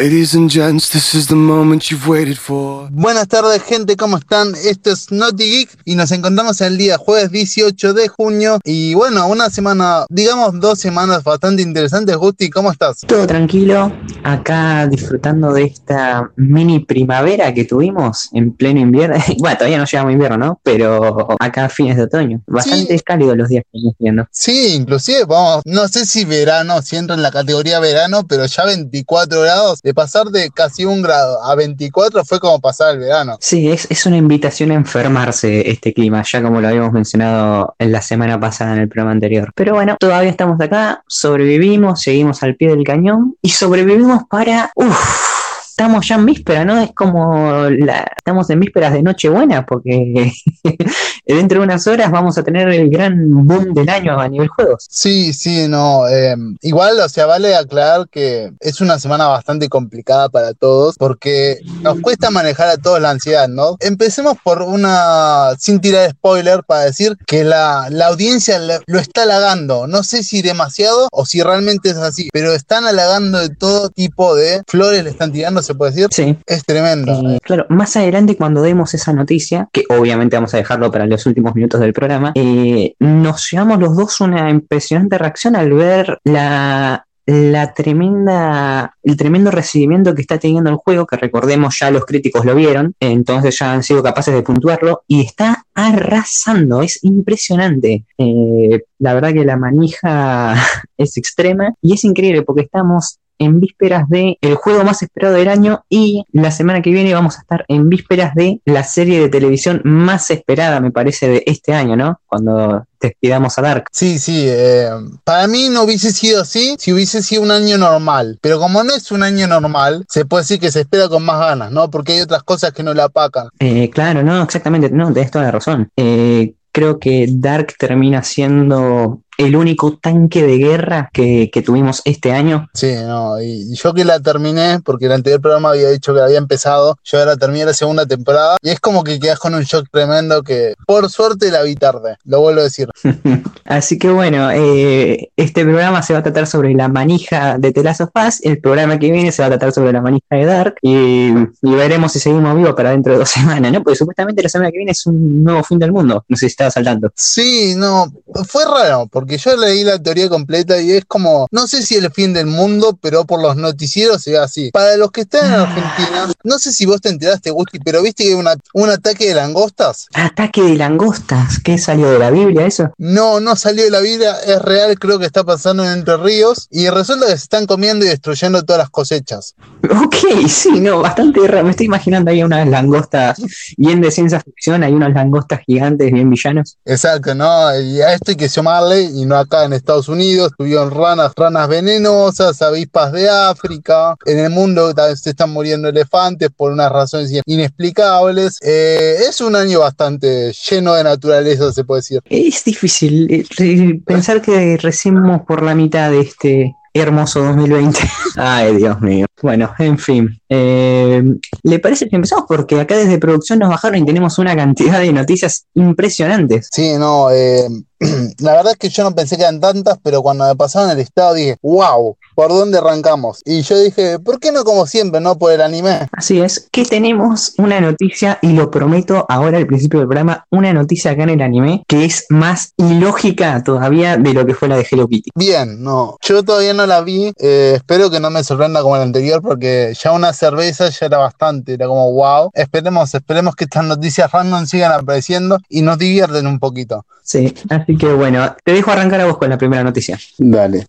Ladies and gents, this is the moment you've waited for. Buenas tardes, gente, ¿cómo están? Esto es Naughty Geek y nos encontramos el día jueves 18 de junio. Y bueno, una semana, digamos dos semanas bastante interesantes. Gusti, ¿cómo estás? Todo tranquilo, acá disfrutando de esta mini primavera que tuvimos en pleno invierno. bueno, todavía no llegamos invierno, ¿no? Pero acá a fines de otoño. Bastante Sí. cálido los días que estamos viendo. Sí, inclusive, vamos, no sé si verano, si entra en la categoría verano, pero ya 24 grados, pasar de casi un grado a 24 fue como pasar el verano. Sí, es, es una invitación a enfermarse este clima, ya como lo habíamos mencionado en la semana pasada en el programa anterior. Pero bueno, todavía estamos acá, sobrevivimos, seguimos al pie del cañón y sobrevivimos para... Uf, estamos ya en víspera, ¿no? Es como la, estamos en vísperas de Nochebuena, porque dentro de unas horas vamos a tener el gran boom del año a nivel juegos. Sí, sí, no. eh, igual, o sea, vale aclarar que es una semana bastante complicada para todos porque nos cuesta manejar a todos la ansiedad, ¿no? Empecemos por una, sin tirar spoiler, para decir que la, la audiencia lo está halagando. No sé si demasiado o si realmente es así, pero están halagando de todo tipo de flores, le están tirando, se puede decir. Sí. Es tremendo. Eh, claro, más adelante cuando demos esa noticia, que obviamente vamos a dejarlo para los últimos minutos del programa, eh, nos llevamos los dos una impresionante reacción al ver la, la tremenda, el tremendo recibimiento que está teniendo el juego, que recordemos ya los críticos lo vieron, entonces ya han sido capaces de puntuarlo, y está arrasando, es impresionante. Eh, la verdad que la manija es extrema y es increíble porque estamos en vísperas de el juego más esperado del año y la semana que viene vamos a estar en vísperas de la serie de televisión más esperada, me parece, de este año, ¿no? Cuando despidamos a Dark. Sí, sí, eh, para mí no hubiese sido así si hubiese sido un año normal, pero como no es un año normal, se puede decir que se espera con más ganas, ¿no? Porque hay otras cosas que no la apacan. Eh, claro, no, exactamente, no, tenés toda la razón. Eh, creo que Dark termina siendo el único tanque de guerra que, que tuvimos este año. Sí, no, y, y yo que la terminé, porque el anterior programa había dicho que había empezado, yo ahora terminé la segunda temporada, y es como que quedas con un shock tremendo que por suerte la vi tarde, lo vuelvo a decir. Así que bueno, eh, este programa se va a tratar sobre la manija de of Us, el programa que viene se va a tratar sobre la manija de Dark y, y veremos si seguimos vivos para dentro de dos semanas, ¿no? Porque supuestamente la semana que viene es un nuevo fin del mundo, no sé si estaba saltando. Sí, no, fue raro, porque yo leí la teoría completa y es como, no sé si el fin del mundo, pero por los noticieros se ve así. Para los que están en Argentina, no sé si vos te enteraste, Gusti, pero viste que hay una- un ataque de langostas. Ataque de langostas, ¿qué salió de la Biblia eso? No, no salió de la vida, es real, creo que está pasando en Entre Ríos y resulta que se están comiendo y destruyendo todas las cosechas. Ok, sí, no, bastante raro. Me estoy imaginando ahí unas langostas bien de ciencia ficción, hay unas langostas gigantes bien villanos. Exacto, ¿no? Y a esto hay que sumarle, y no acá en Estados Unidos, tuvieron ranas, ranas venenosas, avispas de África, en el mundo se están muriendo elefantes por unas razones inexplicables. Eh, es un año bastante lleno de naturaleza, se puede decir. Es difícil eh, pensar que recién vamos por la mitad de este hermoso 2020. Ay, Dios mío. Bueno, en fin. Eh, ¿Le parece que empezamos? Porque acá desde producción nos bajaron y tenemos una cantidad de noticias impresionantes. Sí, no, eh, la verdad es que yo no pensé que eran tantas, pero cuando me pasaron el estado dije, wow, ¿por dónde arrancamos? Y yo dije, ¿por qué no como siempre, no por el anime? Así es, que tenemos una noticia, y lo prometo ahora al principio del programa, una noticia acá en el anime que es más ilógica todavía de lo que fue la de Hello Kitty. Bien, no, yo todavía no la vi, eh, espero que no me sorprenda como la anterior, porque ya una cerveza ya era bastante, era como wow. Esperemos, esperemos que estas noticias random sigan apareciendo y nos divierten un poquito. Sí, así que bueno, te dejo arrancar a vos con la primera noticia. Dale.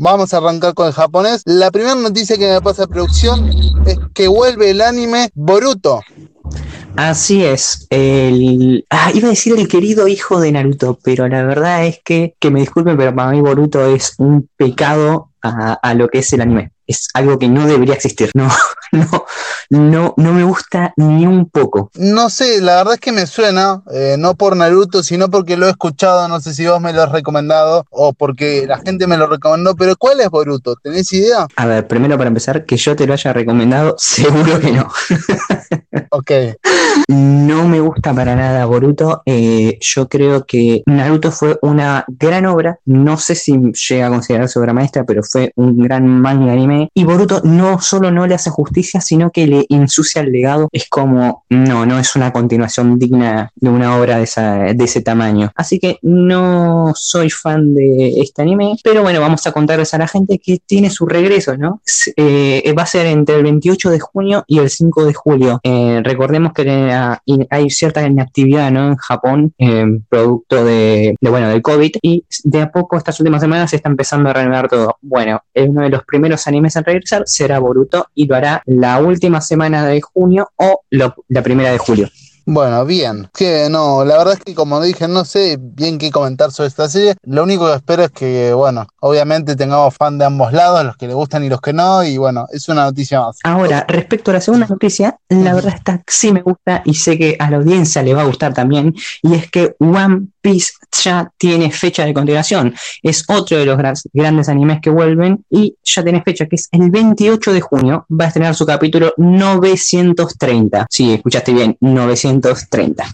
Vamos a arrancar con el japonés. La primera noticia que me pasa a producción es que vuelve el anime Boruto. Así es, el... Ah, iba a decir el querido hijo de Naruto, pero la verdad es que, que me disculpen, pero para mí Boruto es un pecado a, a lo que es el anime. Es algo que no debería existir. No, no, no, no me gusta ni un poco. No sé, la verdad es que me suena, eh, no por Naruto, sino porque lo he escuchado, no sé si vos me lo has recomendado o porque la gente me lo recomendó, pero ¿cuál es Boruto? ¿Tenés idea? A ver, primero para empezar, que yo te lo haya recomendado, seguro que no. Ok. No me gusta para nada Boruto. Eh, yo creo que Naruto fue una gran obra. No sé si llega a considerarse obra maestra, pero fue un gran manga anime. Y Boruto no solo no le hace justicia, sino que le ensucia el legado. Es como, no, no es una continuación digna de una obra de, ese tamaño. Así que no soy fan de este anime. Pero bueno, vamos a contarles a la gente que tiene su regreso, ¿no? Eh, va a ser entre el 28 de junio y el 5 de julio. Eh, recordemos que hay cierta inactividad ¿no? en Japón, eh, producto de, bueno, del COVID, y de a poco estas últimas semanas se está empezando a renovar todo. Bueno, uno de los primeros animes en regresar será Boruto y lo hará la última semana de junio o la primera de julio. Bueno, bien. Que no, la verdad es que como dije, no sé bien qué comentar sobre esta serie. Lo único que espero es que, bueno, obviamente tengamos fan de ambos lados, los que le gustan y los que no, y bueno, es una noticia más. Ahora, respecto a la segunda noticia, la verdad está sí me gusta y sé que a la audiencia le va a gustar también, y es que One Piece ya tiene fecha de continuación. Es otro de los grandes animes que vuelven y ya tiene fecha, que es el 28 de junio. Va a estrenar su capítulo 930. Sí, escuchaste bien, 930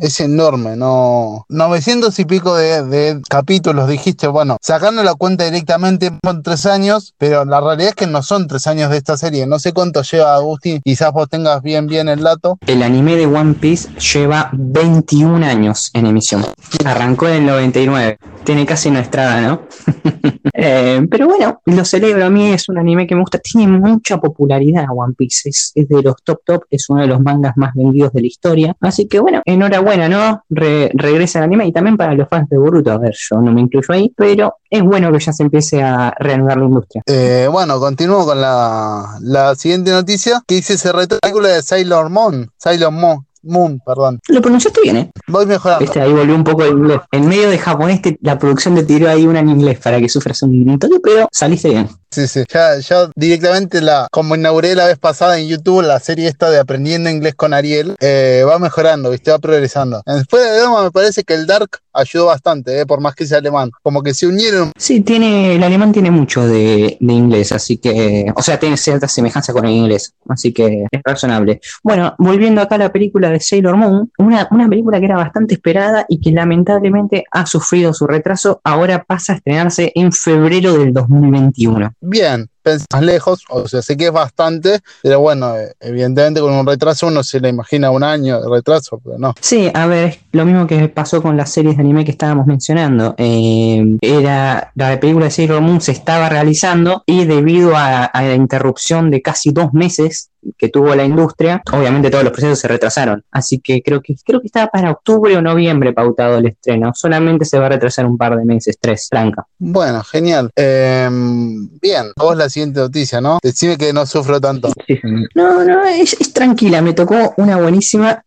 es enorme, no 900 y pico de, capítulos, dijiste, bueno, sacando la cuenta directamente son tres años, pero la realidad es que no son tres años de esta serie, no sé cuánto lleva Agustín, quizás vos tengas bien bien el dato. El anime de One Piece lleva 21 años en emisión, arrancó en el 99, tiene casi nuestra edad, ¿no? Eh, pero bueno, lo celebro, a mí es un anime que me gusta, tiene mucha popularidad One Piece, es, de los top top, es uno de los mangas más vendidos de la historia, así que bueno, enhorabuena ¿no? regresa el anime y también para los fans de Boruto, a ver, yo no me incluyo ahí, pero es bueno que ya se empiece a reanudar la industria. Eh, bueno, continúo con la, la siguiente noticia, que dice se película de Sailor Moon, Sailor Moon, Moon, perdón. Lo pronunciaste bien, ¿eh? Voy mejorando. Viste, ahí volvió un poco de inglés. En medio de japonés, la producción te tiró ahí una en inglés para que sufras un minuto, pero saliste bien. Sí, sí. Ya, ya directamente la, como inauguré la vez pasada en YouTube, la serie esta de Aprendiendo Inglés con Ariel, eh, va mejorando, ¿viste? Va progresando. Después de Doma me parece que el Dark ayudó bastante, eh, por más que sea alemán. Como que se unieron. Sí, tiene, el alemán tiene mucho de, inglés, así que, o sea, tiene cierta semejanza con el inglés, así que es razonable. Bueno, volviendo acá a la película de Sailor Moon, una, una película que era bastante esperada y que lamentablemente ha sufrido su retraso, ahora pasa a estrenarse en febrero del 2021 bien, más lejos, o sea, sé que es bastante, pero bueno, eh, evidentemente con un retraso uno se le imagina un año de retraso, pero no. Sí, a ver, lo mismo que pasó con las series de anime que estábamos mencionando. Eh, era la película de Sailor Moon se estaba realizando y debido a la interrupción de casi dos meses que tuvo la industria, obviamente todos los procesos se retrasaron. Así que creo que creo que estaba para octubre o noviembre pautado el estreno. Solamente se va a retrasar un par de meses, tres, Blanca. Bueno, genial. Em, bien, vos la siguiente noticia, ¿no? Decime que no sufro tanto. no, no, es, tranquila. Me tocó una buenísima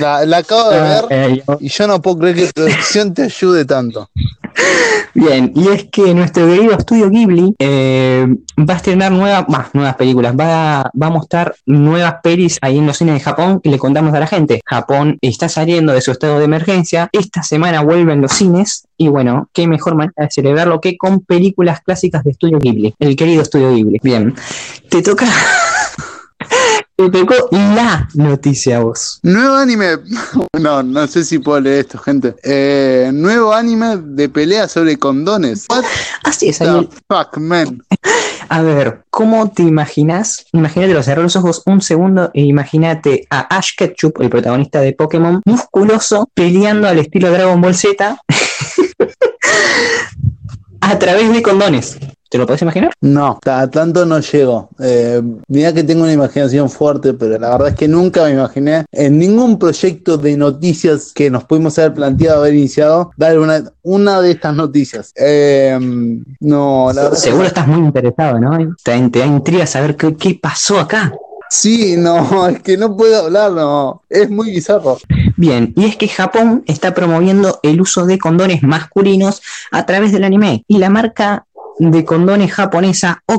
La, acabo de ah, ver eh, y yo no puedo creer que la producción te ayude tanto. Bien, y es que nuestro querido estudio Ghibli eh, va a estrenar nuevas, nuevas películas, va a, va a mostrar nuevas pelis ahí en los cines de Japón que le contamos a la gente. Japón está saliendo de su estado de emergencia, esta semana vuelven los cines y bueno, qué mejor manera de celebrarlo que con películas clásicas de estudio Ghibli, el querido estudio Ghibli. Bien, te toca... Te tocó la noticia a vos. Nuevo anime. No, no sé si puedo leer esto, gente. Eh, nuevo anime de pelea sobre condones. Así es, ahí. Fuck, man. A ver, ¿cómo te imaginas? Imagínate, cerrar los ojos un segundo e imagínate a Ash Ketchup, el protagonista de Pokémon, musculoso, peleando al estilo Dragon Ball Z a través de condones. ¿Te lo puedes imaginar? No, a tanto no llego. Eh, mira que tengo una imaginación fuerte, pero la verdad es que nunca me imaginé en ningún proyecto de noticias que nos pudimos haber planteado, haber iniciado, dar una, una de estas noticias. Eh, no, la verdad Seguro estás muy interesado, ¿no? Te, te da intriga saber qué, qué pasó acá. Sí, no, es que no puedo hablar, no. Es muy bizarro. Bien, y es que Japón está promoviendo el uso de condones masculinos a través del anime. Y la marca de condones japonesa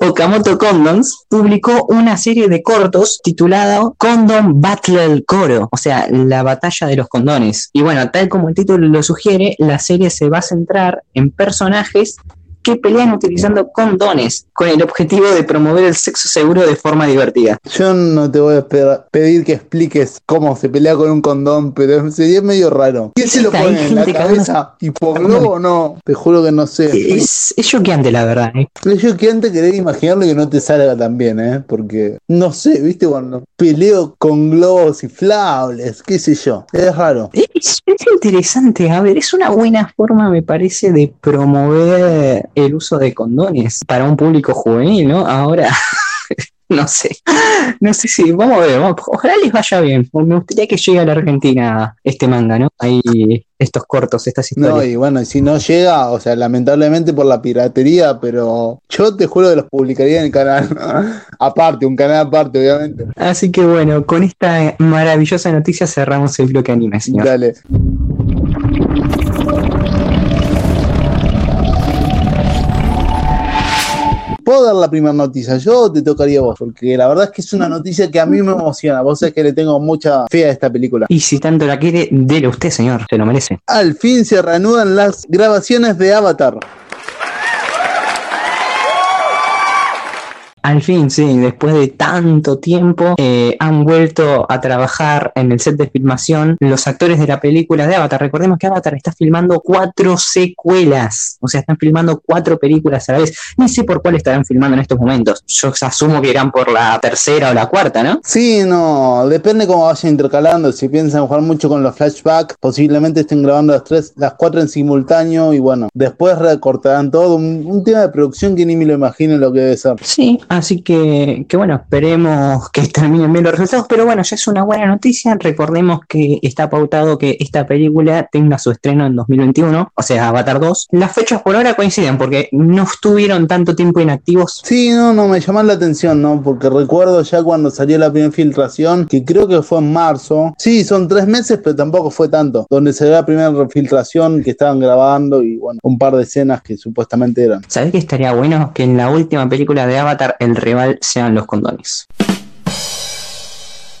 Okamoto Condoms publicó una serie de cortos titulado Condom Battle Coro, o sea, la batalla de los condones. Y bueno, tal como el título lo sugiere, la serie se va a centrar en personajes que pelean utilizando condones con el objetivo de promover el sexo seguro de forma divertida. Yo no te voy a pedir que expliques cómo se pelea con un condón, pero sería medio raro. ¿Quién se lo pone en la cabeza? ¿Hipoglobo o no? Te juro que no sé. Es, es choqueante, la verdad. ¿eh? Que antes querer imaginarlo y que no te salga tan bien, ¿eh? Porque, no sé, ¿viste? Cuando peleo con globos inflables, qué sé yo. Es raro. Es, es interesante, a ver, es una buena forma, me parece, de promover el uso de condones para un público juvenil, ¿no? Ahora, no sé, no sé si, vamos a ver, vamos- ojalá les vaya bien. Me gustaría que llegue a la Argentina este manga, ¿no? Ahí, estos cortos, estas historias. No, y bueno, si no llega, o sea, lamentablemente por la piratería, pero yo te juro que los publicaría en el canal. aparte, un canal aparte, obviamente. Así que bueno, con esta maravillosa noticia cerramos el bloque anime, señor. Dale. ¿Puedo dar la primera noticia yo o te tocaría a vos? Porque la verdad es que es una noticia que a mí me emociona. Vos sabés que le tengo mucha fe a esta película. Y si tanto la quiere, dele usted, señor, se lo merece. Al fin se reanudan las grabaciones de Avatar. Al fin, sí, después de tanto tiempo, eh, han vuelto a trabajar en el set de filmación los actores de la película de Avatar. Recordemos que Avatar está filmando cuatro secuelas, o sea, están filmando cuatro películas a la vez. No sé por cuál estarán filmando en estos momentos. Yo asumo que irán por la tercera o la cuarta, ¿no? Sí, no, depende cómo vayan intercalando. Si piensan jugar mucho con los flashbacks, posiblemente estén grabando las tres, las cuatro en simultáneo y bueno, después recortarán todo. Un, un tema de producción que ni me lo imagino lo que debe ser. Sí, así que, que bueno, esperemos que terminen bien los resultados, pero bueno, ya es una buena noticia. Recordemos que está pautado que esta película tenga su estreno en 2021, o sea, Avatar 2. Las fechas por ahora coinciden porque no estuvieron tanto tiempo inactivos. Sí, no, no, me llaman la atención, ¿no? Porque recuerdo ya cuando salió la primera filtración, que creo que fue en marzo. Sí, son tres meses, pero tampoco fue tanto. Donde se ve la primera filtración que estaban grabando y bueno, un par de escenas que supuestamente eran. ¿Sabés que estaría bueno que en la última película de Avatar el rival sean los condones?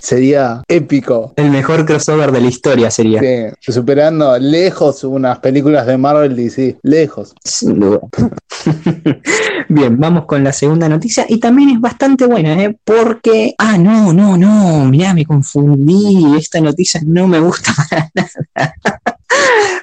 Sería épico. El mejor crossover de la historia sería. Sí, superando lejos unas películas de Marvel y sí, lejos. Sin duda. Bien, vamos con la segunda noticia y también es bastante buena, ¿eh? Porque... Ah, no, no, no, mirá, me confundí. Esta noticia no me gusta para nada.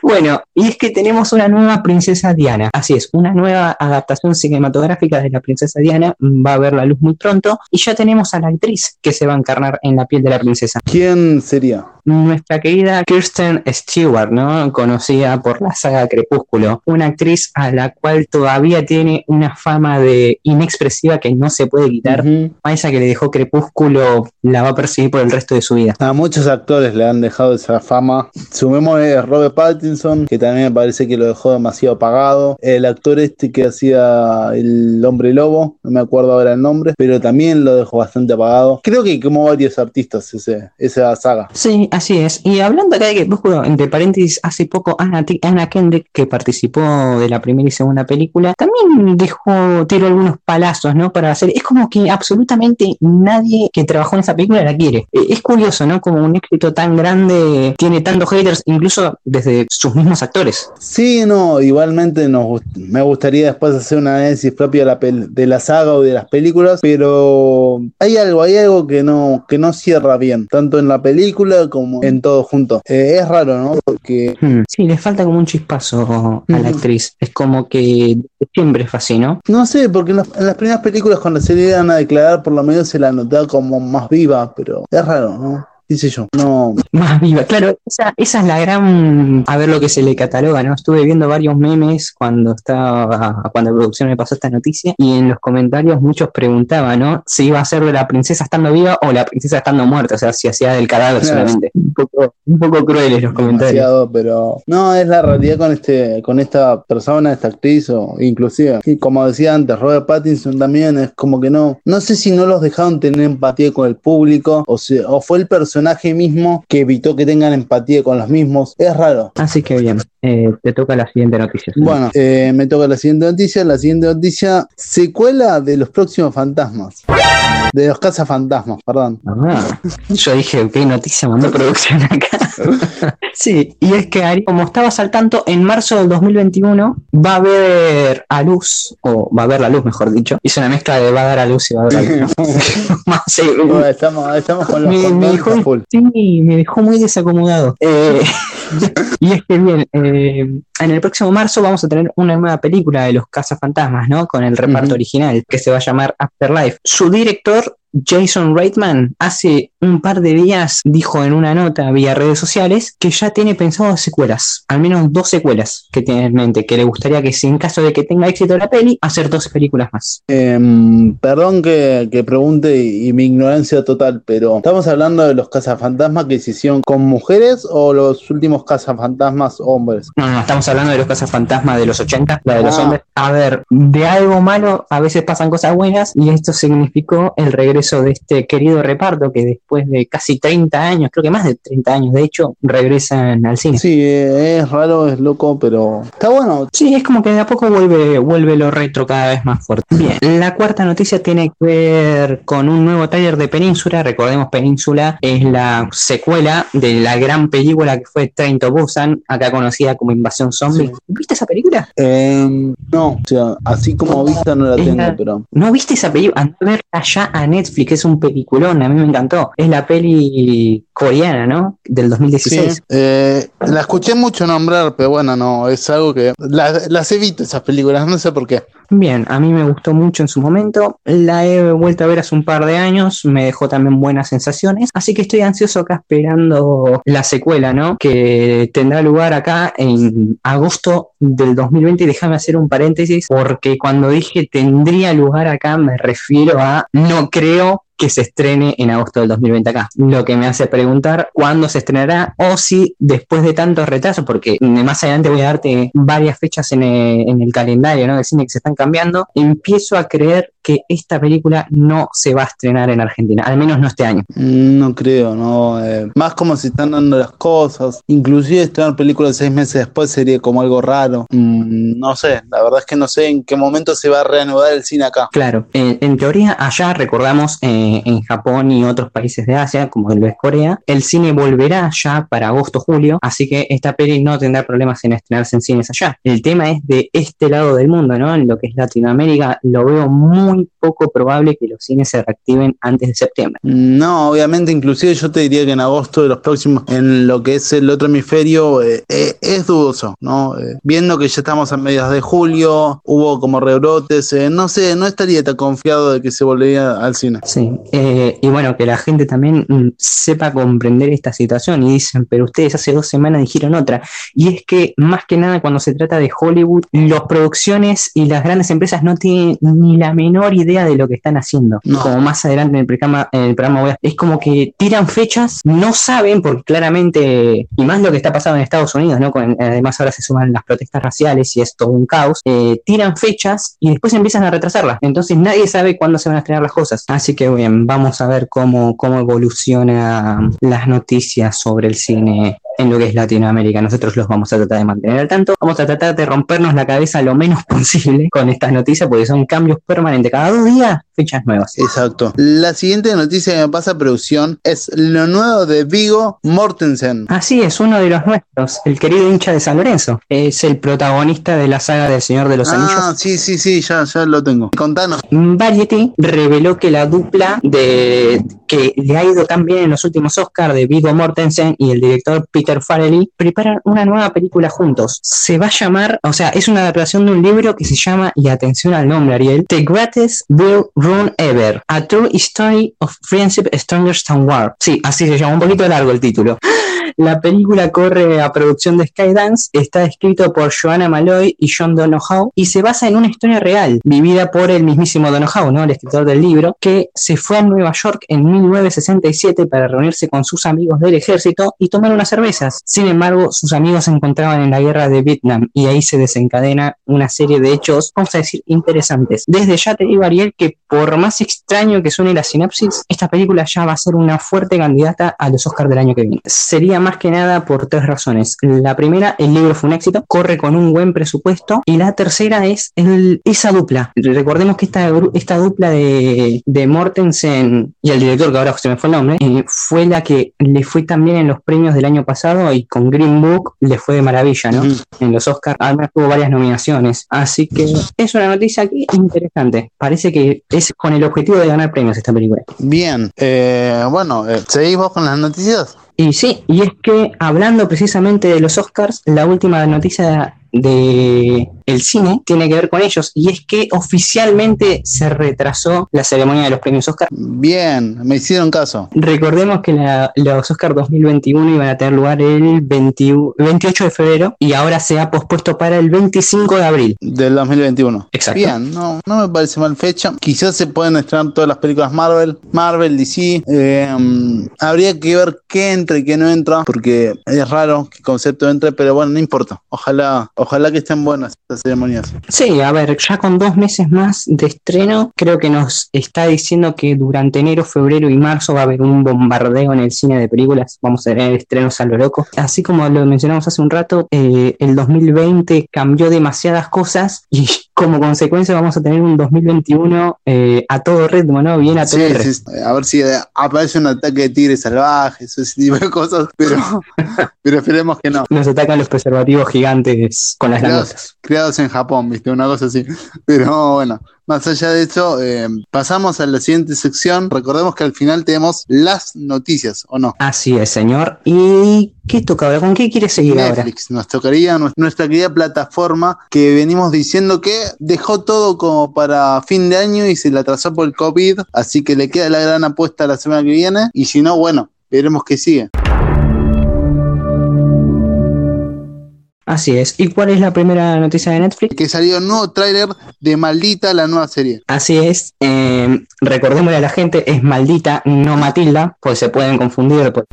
Bueno, y es que tenemos una nueva princesa Diana. Así es, una nueva adaptación cinematográfica de la princesa Diana va a ver la luz muy pronto y ya tenemos a la actriz que se va a encarnar en la piel de la princesa. ¿Quién sería? Nuestra querida Kirsten Stewart, ¿no? Conocida por la saga Crepúsculo, una actriz a la cual todavía tiene una fama de inexpresiva que no se puede quitar. A esa que le dejó Crepúsculo la va a perseguir por el resto de su vida. A muchos actores le han dejado esa fama. Sumémosle a Pattinson, que también me parece que lo dejó demasiado apagado. El actor este que hacía el hombre lobo, no me acuerdo ahora el nombre, pero también lo dejó bastante apagado. Creo que como varios artistas ese, esa saga. Sí, así es. Y hablando acá de Crepúsculo, entre paréntesis, hace poco Anna, Anna Kendrick, que participó de la primera y segunda película, también dejó, tiró algunos palazos, ¿no? Para hacer. Es como que absolutamente nadie que trabajó en esa película la quiere. Eh, Es curioso, ¿no? Como un éxito tan grande tiene tantos haters, incluso desde sus mismos actores. Sí, no, igualmente nos, me gustaría después hacer un análisis propio de la, de la saga o de las películas, pero hay algo, hay algo que no, que no cierra bien, tanto en la película como en todo junto. Eh, es raro, ¿no? Porque Hmm. Sí, le falta como un chispazo a la actriz. Es como que siempre fue así, ¿no? No sé, porque en las, en las primeras películas cuando se le iban a declarar por lo menos se la notaba como más viva, pero es raro, ¿no? Qué sé yo, no, Más viva, claro, esa, esa es la gran, a ver lo que se le cataloga, ¿no? Estuve viendo varios memes cuando estaba, cuando la producción me pasó esta noticia, y en los comentarios muchos preguntaban, ¿no? Si iba a ser de la princesa estando viva o la princesa estando muerta, o sea, si hacía del cadáver Claro. solamente. Un poco, un poco crueles los comentarios. demasiado, pero no, es la realidad con este, con esta persona, esta actriz, o inclusive, y como decía antes, Robert Pattinson también es como que no, no sé si no los dejaron tener empatía con el público, o, sea, o fue el personaje mismo que evitó que tengan empatía con los mismos, es raro. Así que bien. Eh, te toca la siguiente noticia. Bueno, eh, me toca la siguiente noticia. La siguiente noticia, secuela de los próximos fantasmas. De los cazafantasmas, perdón. Ah, yo dije, ok, noticia, mandó producción acá. sí, y es que Ari, como estabas al tanto, en marzo del 2021 va a haber a luz, o va a haber la luz, mejor dicho. Hice una mezcla de va a dar a luz y va a haber la luz. Sí, Bueno, estamos, estamos con los me, me dejó, a full. sí, me dejó muy desacomodado. Eh, y es que bien, eh, en el próximo marzo vamos a tener una nueva película de los cazafantasmas, ¿no? Con el reparto original, que se va a llamar Afterlife. Su director, Jason Reitman, hace un par de días dijo en una nota vía redes sociales que ya tiene pensado secuelas, al menos dos secuelas que tiene en mente, que le gustaría que si en caso de que tenga éxito la peli, hacer dos películas más. Em, perdón que, que pregunte y, y mi ignorancia total, pero ¿estamos hablando de los cazafantasmas que se hicieron con mujeres o los últimos cazafantasmas hombres? No, no, estamos hablando de los cazafantasmas de los 80, la de los Ah. hombres. A ver, de algo malo a veces pasan cosas buenas y esto significó el regreso de este querido reparto que después de casi 30 años, creo que más de 30 años de hecho, regresan al cine. Sí, eh, es raro, es loco, pero está bueno. Sí, es como que de a poco vuelve, vuelve lo retro cada vez más fuerte. Bien, la cuarta noticia tiene que ver con un nuevo taller de Península. Recordemos, Península es la secuela de la gran película que fue Train to Busan, acá conocida como Invasión Zombie. Sí. ¿Viste esa película? Em, no, o sea, así como vista no la Es tengo, la- pero ¿No viste esa película? Andá a verla ya a Netflix, es un peliculón, a mí me encantó. Es la peli coreana, ¿no? Del 2016. sí. Eh, la escuché mucho nombrar, pero bueno, no, es algo que la- las evito esas películas, no sé por qué. Bien, a mí me gustó mucho en su momento. La he vuelto a ver hace un par de años, me dejó también buenas sensaciones. Así que estoy ansioso acá esperando la secuela, ¿no? Que tendrá lugar acá en agosto del 2020. Y déjame hacer un paréntesis, porque cuando dije tendría lugar acá, me refiero a no creo que se estrene en agosto del 2020 acá. Lo que me hace preguntar cuándo se estrenará o si después de tantos retrasos, porque más adelante voy a darte varias fechas en el, en el calendario ¿no? de cine que se están cambiando, empiezo a creer que esta película no se va a estrenar en Argentina, al menos no este año. No creo, no. eh, más como se están dando las cosas. Inclusive estrenar películas seis meses después sería como algo raro. Mm, no sé, la verdad es que no sé en qué momento se va a reanudar el cine acá. Claro, en, en teoría allá recordamos eh, en Japón y otros países de Asia, como el de Corea, el cine volverá ya para agosto-julio, así que esta peli no tendrá problemas en estrenarse en cines allá. El tema es de este lado del mundo, ¿no? En lo que es Latinoamérica, lo veo muy poco probable que los cines se reactiven antes de septiembre. No, obviamente, inclusive yo te diría que en agosto de los próximos, en lo que es el otro hemisferio, eh, eh, es dudoso, ¿no? Eh, viendo que ya estamos a mediados de julio, hubo como rebrotes, no sé, no estaría tan confiado de que se volvería al cine. Sí, y bueno, que la gente también mm, sepa comprender esta situación y dicen, pero ustedes hace dos semanas dijeron otra. Y es que más que nada cuando se trata de Hollywood, las producciones y las grandes empresas no tienen ni la menor idea de lo que están haciendo. No. Como más adelante en el programa, en el programa voy a- es como que tiran fechas, no saben, porque claramente, y más lo que está pasando en Estados Unidos, ¿no? Con- además ahora se suman las protestas raciales y es todo un caos, eh, tiran fechas y después empiezan a retrasarlas. Entonces nadie sabe cuándo se van a estrenar las cosas. Así que bien, vamos a ver cómo, cómo evolucionan las noticias sobre el cine en lo que es Latinoamérica. Nosotros los vamos a tratar de mantener al tanto. Vamos a tratar de rompernos la cabeza lo menos posible con estas noticias porque son cambios permanentes. Cada dos días, fechas nuevas. Exacto. La siguiente noticia que me pasa a producción es lo nuevo de Vigo Mortensen. Así es, uno de los nuestros, el querido hincha de San Lorenzo. Es el protagonista de la saga del Señor de los Ah, Anillos. sí, sí, sí, ya, ya lo tengo. Contanos. Variety reveló que la dupla de que le ha ido tan bien en los últimos Oscars de Viggo Mortensen y el director Peter Farrelly preparan una nueva película juntos. Se va a llamar, o sea, es una adaptación de un libro que se llama, y atención al nombre, Ariel, The Greatest Will Ever, A True Story of Friendship Stronger Than War. Sí, así se llama, un poquito largo el título. La película corre a producción de Skydance, está escrito por Joanna Malloy y John Donohoe y se basa en una historia real, vivida por el mismísimo Donohoe, ¿no? el escritor del libro, que se fue a Nueva York en 1967 para reunirse con sus amigos del ejército y tomar unas cervezas. Sin embargo, sus amigos se encontraban en la guerra de Vietnam y ahí se desencadena una serie de hechos, vamos a decir, interesantes. Desde ya te digo, Ariel, que por más extraño que suene la sinapsis, esta película ya va a ser una fuerte candidata a los Oscars del año que viene. Sería más que nada por tres razones. La primera, el libro fue un éxito, corre con un buen presupuesto. Y la tercera es el, esa dupla. Recordemos que esta, esta dupla de, de Mortensen y el director, que ahora se me fue el nombre, eh, fue la que le fue también en los premios del año pasado y con Green Book le fue de maravilla, ¿no? En los Oscars, además tuvo varias nominaciones. Así que es una noticia aquí interesante. Parece que es con el objetivo de ganar premios esta película. Bien, eh, bueno, eh, ¿seguimos con las noticias? Y sí, y es que hablando precisamente de los Oscars, la última noticia de el cine tiene que ver con ellos y es que oficialmente se retrasó la ceremonia de los premios Oscar. Bien, me hicieron caso. Recordemos que los Oscar 2021 iban a tener lugar el 28 de febrero y ahora se ha pospuesto para el 25 de abril. Del 2021. Exacto. Bien, no, no me parece mal fecha. Quizás se pueden estrenar todas las películas Marvel, Marvel, DC. Eh, habría que ver qué entra y qué no entra porque es raro que concepto entre, pero bueno, no importa. Ojalá Ojalá que estén buenas ceremonias. Sí, a ver, ya con dos meses más de estreno, creo que nos está diciendo que durante enero, febrero y marzo va a haber un bombardeo en el cine de películas. Vamos a tener estrenos a lo loco. Así como lo mencionamos hace un rato, eh, el 2020 cambió demasiadas cosas y como consecuencia vamos a tener un 2021 eh, a todo ritmo, ¿no? Bien a todo A ver si eh, aparece un ataque de tigres salvajes, ese tipo de cosas, pero, pero esperemos que no. Nos atacan los preservativos gigantes con las creados, En Japón, viste, una cosa así. Pero bueno, más allá de eso, eh, pasamos a la siguiente sección. Recordemos que al final tenemos las noticias, ¿o no? Así es, señor. ¿Y qué toca ahora? ¿Con qué quieres seguir Netflix, Nos tocaría nuestra querida plataforma que venimos diciendo que dejó todo como para fin de año y se la atrasó por el COVID. Así que le queda la gran apuesta la semana que viene. Y si no, bueno, veremos qué sigue. Así es. ¿Y cuál es la primera noticia de Netflix? Que salió un nuevo tráiler de Maldita, la nueva serie. Así es. Eh, recordémosle a la gente, es Maldita, no Matilda, pues se pueden confundir. Pues.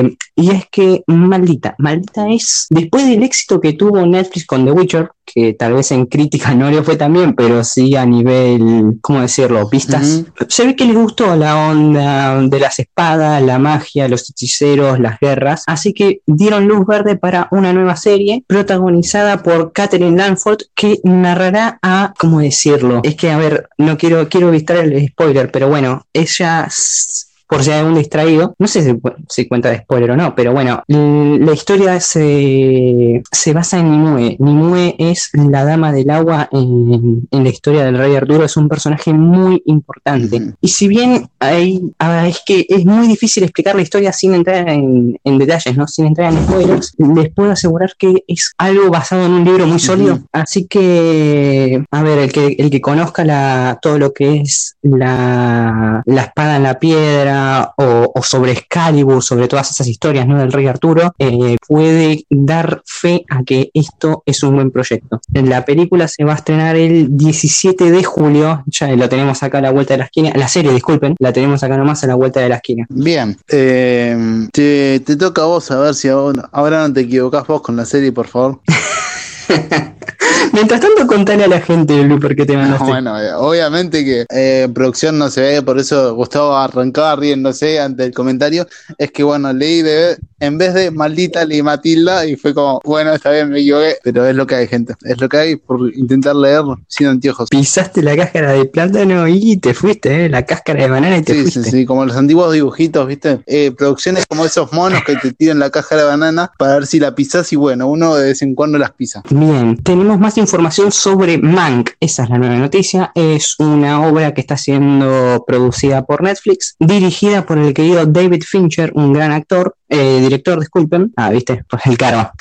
Eh, y es que, maldita, maldita es, después del éxito que tuvo Netflix con The Witcher, que tal vez en crítica no le fue tan bien, pero sí a nivel, ¿cómo decirlo?, pistas, se ve que les gustó la onda de las espadas, la magia, los hechiceros, las guerras, así que dieron luz verde para una nueva serie protagonizada por Catherine Lanford que narrará a, ¿cómo decirlo? Es que, a ver, no quiero, quiero evitar el spoiler, pero bueno, ella por si hay algún distraído. No sé si, cuenta de spoiler o no, pero bueno, la historia se, basa en Nimue. Nimue es la dama del agua en, la historia del rey Arturo, es un personaje muy importante. Y si bien hay, es que es muy difícil explicar la historia sin entrar en, detalles, ¿no? sin entrar en spoilers, les puedo asegurar que es algo basado en un libro muy sólido. Así que, a ver, el que, el que conozca la, todo lo que es la, la espada en la piedra, o, sobre Excalibur, sobre todas esas historias ¿no? del rey Arturo, eh, puede dar fe a que esto es un buen proyecto. La película se va a estrenar el 17 de julio, ya lo tenemos acá a la vuelta de la esquina, la serie, disculpen, la tenemos acá nomás a la vuelta de la esquina. Bien, eh, te, toca a vos a ver si ahora, ahora no te equivocás vos con la serie, por favor. Mientras tanto, contale a la gente el blooper que te mandaste. bueno, eh, obviamente que eh, producción no se ve, por eso Gustavo arrancaba riéndose ante el comentario. Es que, bueno, leí de, en vez de maldita leí Matilda y fue como, bueno, esta vez me equivoqué, pero es lo que hay, gente. Es lo que hay por intentar leer sin anteojos. Pisaste la cáscara de plátano y te fuiste, ¿eh? La cáscara de banana y te fuiste. Sí, sí, como los antiguos dibujitos, ¿viste? Eh, producciones como esos monos que te tiran la cáscara de banana para ver si la pisas y bueno, uno de vez en cuando las pisa. Bien, tenemos más información sobre Mank. Esa es la nueva noticia. Es una obra que está siendo producida por Netflix, dirigida por el querido David Fincher, un gran actor, eh, director, disculpen. Ah, viste, pues el karma.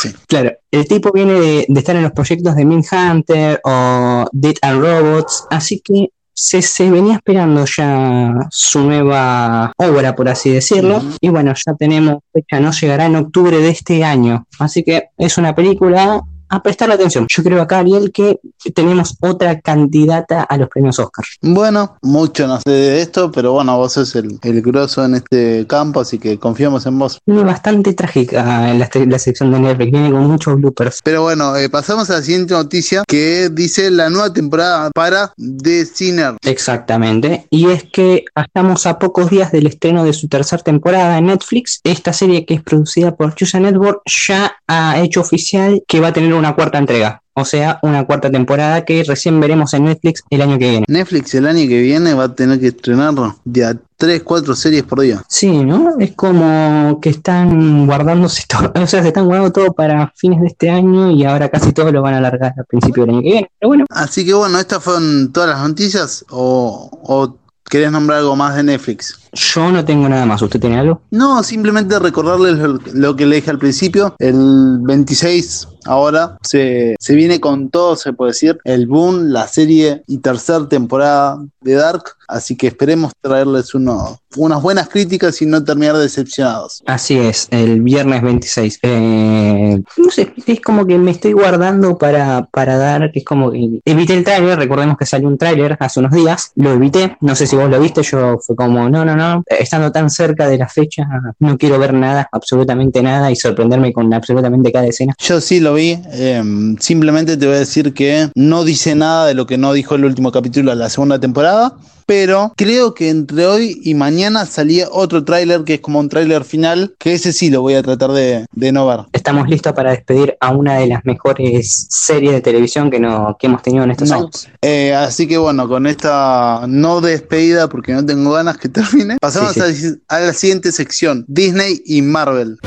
Sí. claro, el tipo viene de, estar en los proyectos de Min Hunter o Dead and Robots, así que se, se, venía esperando ya su nueva obra, por así decirlo. Y bueno, ya tenemos fecha, no llegará en octubre de este año. Así que es una película a prestarle atención. Yo creo acá, Ariel, que tenemos otra candidata a los premios Oscar. Bueno, mucho no sé de esto, pero bueno, vos sos el, el grosso en este campo, así que confiamos en vos. Viene bastante trágica en la, la sección de Netflix, viene con muchos bloopers. Pero bueno, eh, pasamos a la siguiente noticia que dice la nueva temporada para The Sinner. Exactamente, y es que estamos a pocos días del estreno de su tercera temporada en Netflix. Esta serie que es producida por Chusa Network ya ha hecho oficial que va a tener una cuarta entrega. O sea, una cuarta temporada que recién veremos en Netflix el año que viene. Netflix el año que viene va a tener que estrenar de a 3, 4 series por día. Sí, ¿no? Es como que están guardándose todo, o sea, se están guardando todo para fines de este año y ahora casi todo lo van a alargar al principio del año que viene. Pero bueno. Así que bueno, estas fueron todas las noticias o, o ¿Querés nombrar algo más de Netflix? Yo no tengo nada más. ¿Usted tiene algo? No, simplemente recordarles lo, lo que le dije al principio. El 26 ahora se, se, viene con todo, se puede decir, el boom, la serie y tercera temporada de Dark. Así que esperemos traerles uno, unas buenas críticas y no terminar decepcionados. Así es, el viernes 26. Eh, no sé, es como que me estoy guardando para, para dar, es como que evité el tráiler, recordemos que salió un tráiler hace unos días, lo evité, no sé si vos lo viste, yo fue como, no, no, no, estando tan cerca de la fecha, no quiero ver nada, absolutamente nada y sorprenderme con absolutamente cada escena. Yo sí lo vi, eh, simplemente te voy a decir que no dice nada de lo que no dijo el último capítulo de la segunda temporada, pero creo que entre hoy y mañana salía otro tráiler que es como un tráiler final, que ese sí lo voy a tratar de, de, no ver. Estamos listos para despedir a una de las mejores series de televisión que, no, que hemos tenido en estos no. años. Eh, así que bueno, con esta no despedida, porque no tengo ganas que termine, pasamos Sí, sí. A, a la siguiente sección, Disney y Marvel.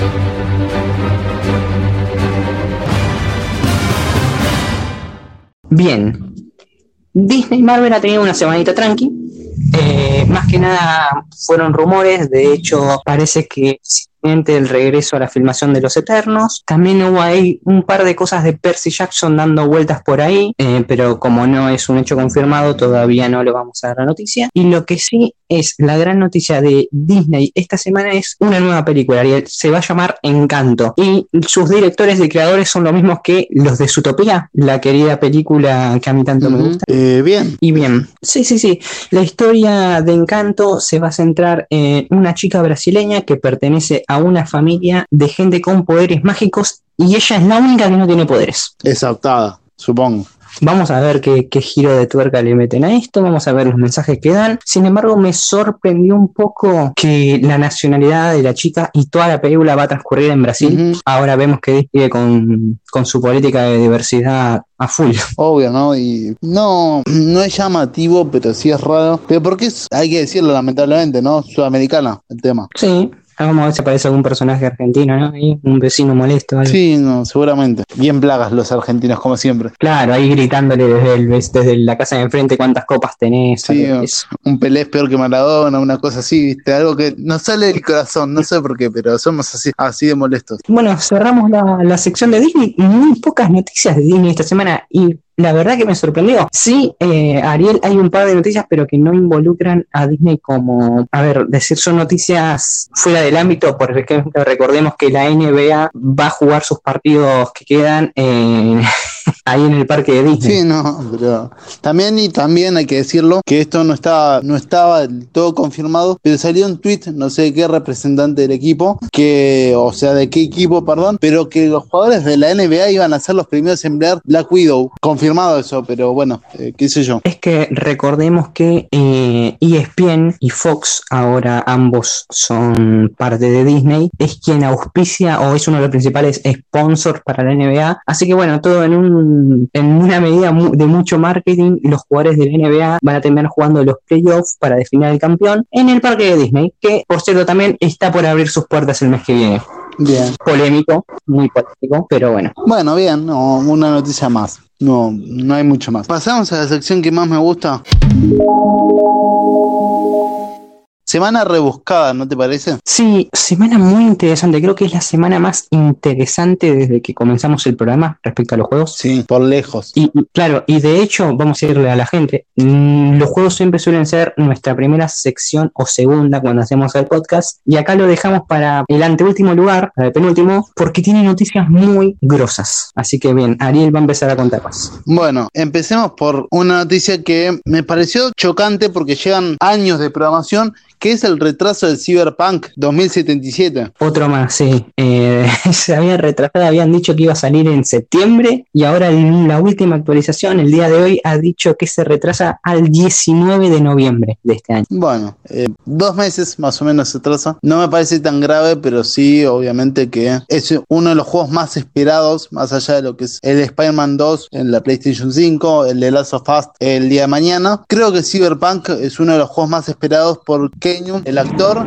Bien. Disney y Marvel ha tenido una semanita tranqui. Eh, más que nada fueron rumores, de hecho parece que el regreso a la filmación de Los Eternos. También hubo ahí un par de cosas de Percy Jackson dando vueltas por ahí, eh, pero como no es un hecho confirmado, todavía no lo vamos a dar la noticia. Y lo que sí es la gran noticia de Disney esta semana es una nueva película, Ariel, se va a llamar Encanto. Y sus directores y creadores son los mismos que los de Zootopia, la querida película que a mí tanto me gusta. Eh, bien. Y bien, sí, sí, sí. La historia de Encanto se va a centrar en una chica brasileña que pertenece a una familia de gente con poderes mágicos y ella es la única que no tiene poderes. Es adoptada, supongo. Vamos a ver qué, qué, giro de tuerca le meten a esto, vamos a ver los mensajes que dan. Sin embargo, me sorprendió un poco que la nacionalidad de la chica y toda la película va a transcurrir en Brasil. Uh -huh. Ahora vemos que sigue con, con su política de diversidad a full. Obvio, ¿no? Y no, no es llamativo, pero sí es raro. Pero porque es, hay que decirlo lamentablemente, ¿no? Sudamericana el tema. Sí, Vamos a ver si aparece algún personaje argentino, ¿no? Ahí, un vecino molesto. Sí, no, seguramente. Bien plagas los argentinos, como siempre. Claro, ahí gritándole desde, el, desde la casa de enfrente cuántas copas tenés. Sí, un Pelé es peor que Maradona, una cosa así, ¿viste? Algo que nos sale del corazón, no sé por qué, pero somos así, así de molestos. Bueno, cerramos la, la sección de Disney. Muy pocas noticias de Disney esta semana y la verdad que me sorprendió. Sí, eh, Ariel, hay un par de noticias, pero que no involucran a Disney como, a ver, decir son noticias fuera del ámbito, por ejemplo, recordemos que la NBA va a jugar sus partidos que quedan eh, ahí en el parque de Disney. Sí, no, pero también y también hay que decirlo que esto no estaba, no estaba del todo confirmado, pero salió un tweet, no sé qué representante del equipo, que, o sea, de qué equipo, perdón, pero que los jugadores de la NBA iban a ser los primeros en emplear Black Widow. Confirmado eso, pero bueno, eh, qué sé yo. Es que recordemos que eh, ESPN y Fox, ahora ambos son parte de Disney, es quien auspicia o es uno de los principales sponsors para la NBA. Así que bueno, todo en, un, en una medida de mucho marketing, los jugadores de la NBA van a terminar jugando los playoffs para definir al campeón en el parque de Disney, que por cierto también está por abrir sus puertas el mes que viene. Bien. Polémico, muy polémico, pero bueno. Bueno, bien, no, una noticia más. No, no hay mucho más. Pasamos a la sección que más me gusta. Semana rebuscada, ¿no te parece? Sí, semana muy interesante. Creo que es la semana más interesante desde que comenzamos el programa respecto a los juegos. Sí, por lejos. Y claro, y de hecho, vamos a irle a la gente. mm, Los juegos siempre suelen ser nuestra primera sección o segunda cuando hacemos el podcast. Y acá lo dejamos para el anteúltimo lugar, para el penúltimo, porque tiene noticias muy grosas. Así que bien, Ariel va a empezar a contar más. Bueno, empecemos por una noticia que me pareció chocante porque llevan años de programación, que es el retraso del Cyberpunk 2077. Otro más, sí. Eh, se había retrasado, habían dicho que iba a salir en septiembre y ahora en la última actualización, el día de hoy, ha dicho que se retrasa al 19 de noviembre de este año. Bueno, eh, dos meses más o menos se atrasa. No me parece tan grave, pero sí, obviamente que es uno de los juegos más esperados, más allá de lo que es el Spider-Man 2 en la PlayStation 5, el de Last of Us el día de mañana. Creo que Cyberpunk es uno de los juegos más esperados por Keanu, el actor,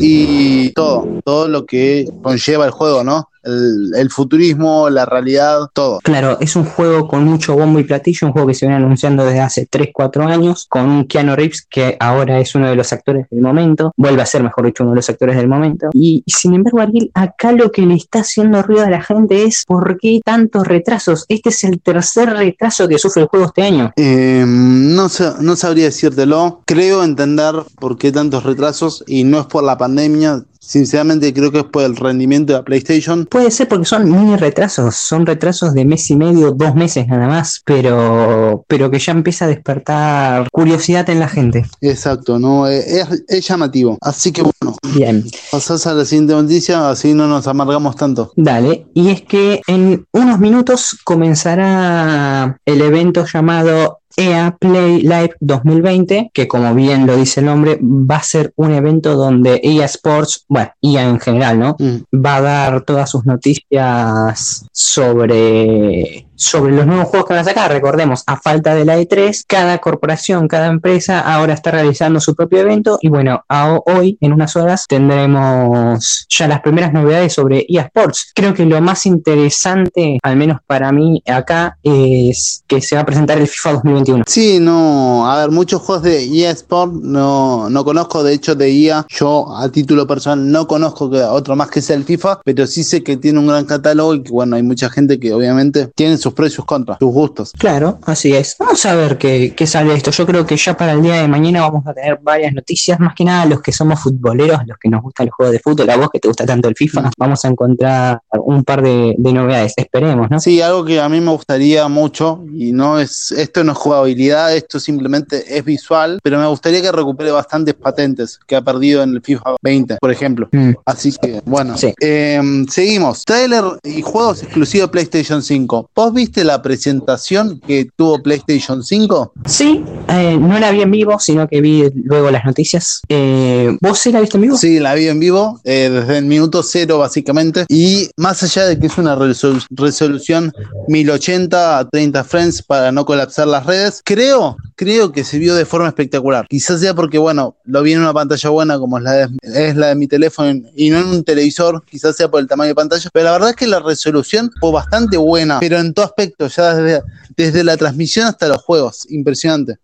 y todo, todo lo que conlleva el juego, ¿no? El, el futurismo, la realidad, todo. Claro, es un juego con mucho bombo y platillo, un juego que se viene anunciando desde hace 3-4 años, con un Keanu Reeves que ahora es uno de los actores del momento, vuelve a ser, mejor dicho, uno de los actores del momento. Y sin embargo, Ariel, acá lo que le está haciendo ruido a la gente es ¿por qué tantos retrasos? Este es el tercer retraso que sufre el juego este año. Eh, no, no sabría decírtelo. Creo entender por qué tantos retrasos y no es por la pandemia. Sinceramente creo que es por el rendimiento de la PlayStation. Puede ser porque son mini retrasos, son retrasos de mes y medio, dos meses nada más, pero, pero que ya empieza a despertar curiosidad en la gente. Exacto, no Eh, es, es llamativo. Así que bueno, Bien, pasás a la siguiente noticia, así no nos amargamos tanto. dale. Y es que en unos minutos comenzará el evento llamado EA Play Live 2020, que como bien lo dice el nombre, va a ser un evento donde EA Sports, bueno, EA en general, ¿no? Mm. va a dar todas sus noticias sobre, sobre los nuevos juegos que van a sacar. Recordemos, a falta de la E3, cada corporación, cada empresa ahora está realizando su propio evento y bueno, hoy, en unas horas, tendremos ya las primeras novedades sobre eSports. Sports. Creo que lo más interesante, al menos para mí acá, es que se va a presentar el FIFA 2021. Sí, no, a ver, muchos juegos de EA Sport no, no conozco, de hecho de EA, yo a título personal no conozco otro más que sea el FIFA, pero sí sé que tiene un gran catálogo y que bueno, hay mucha gente que obviamente tiene sus pros y sus contras, sus gustos. Claro, así es. Vamos a ver qué, qué sale de esto. Yo creo que ya para el día de mañana vamos a tener varias noticias, más que nada los que somos futboleros, los que nos gustan los juegos de fútbol, a vos que te gusta tanto el FIFA, vamos a encontrar un par de, de novedades, esperemos, ¿no? Sí, algo que a mí me gustaría mucho y no es, esto no es jugabilidad, esto simplemente es visual, pero me gustaría que recupere bastantes patentes que ha perdido en el FIFA 20, por ejemplo. Mm. Así que, bueno, Sí. eh, seguimos. Trailer y juegos exclusivos de PlayStation 5. ¿Vos viste la presentación que tuvo PlayStation 5? Sí, eh, no la vi en vivo, sino que vi luego las noticias. Eh, ¿Vos sí la viste en vivo? Sí, la vi en vivo, eh, desde el minuto cero básicamente. Y más allá de que es una resolu- resolución 1080 a 30 frames para no colapsar las redes, creo, creo que se vio de forma espectacular. Quizás sea porque, bueno, lo vi en una pantalla buena como es la de, es la de mi teléfono y no en un televisor, quizás sea por el tamaño de pantalla, pero la verdad es que la resolución fue bastante buena, pero en todo aspecto, ya desde, desde la transmisión hasta los juegos, impresionante.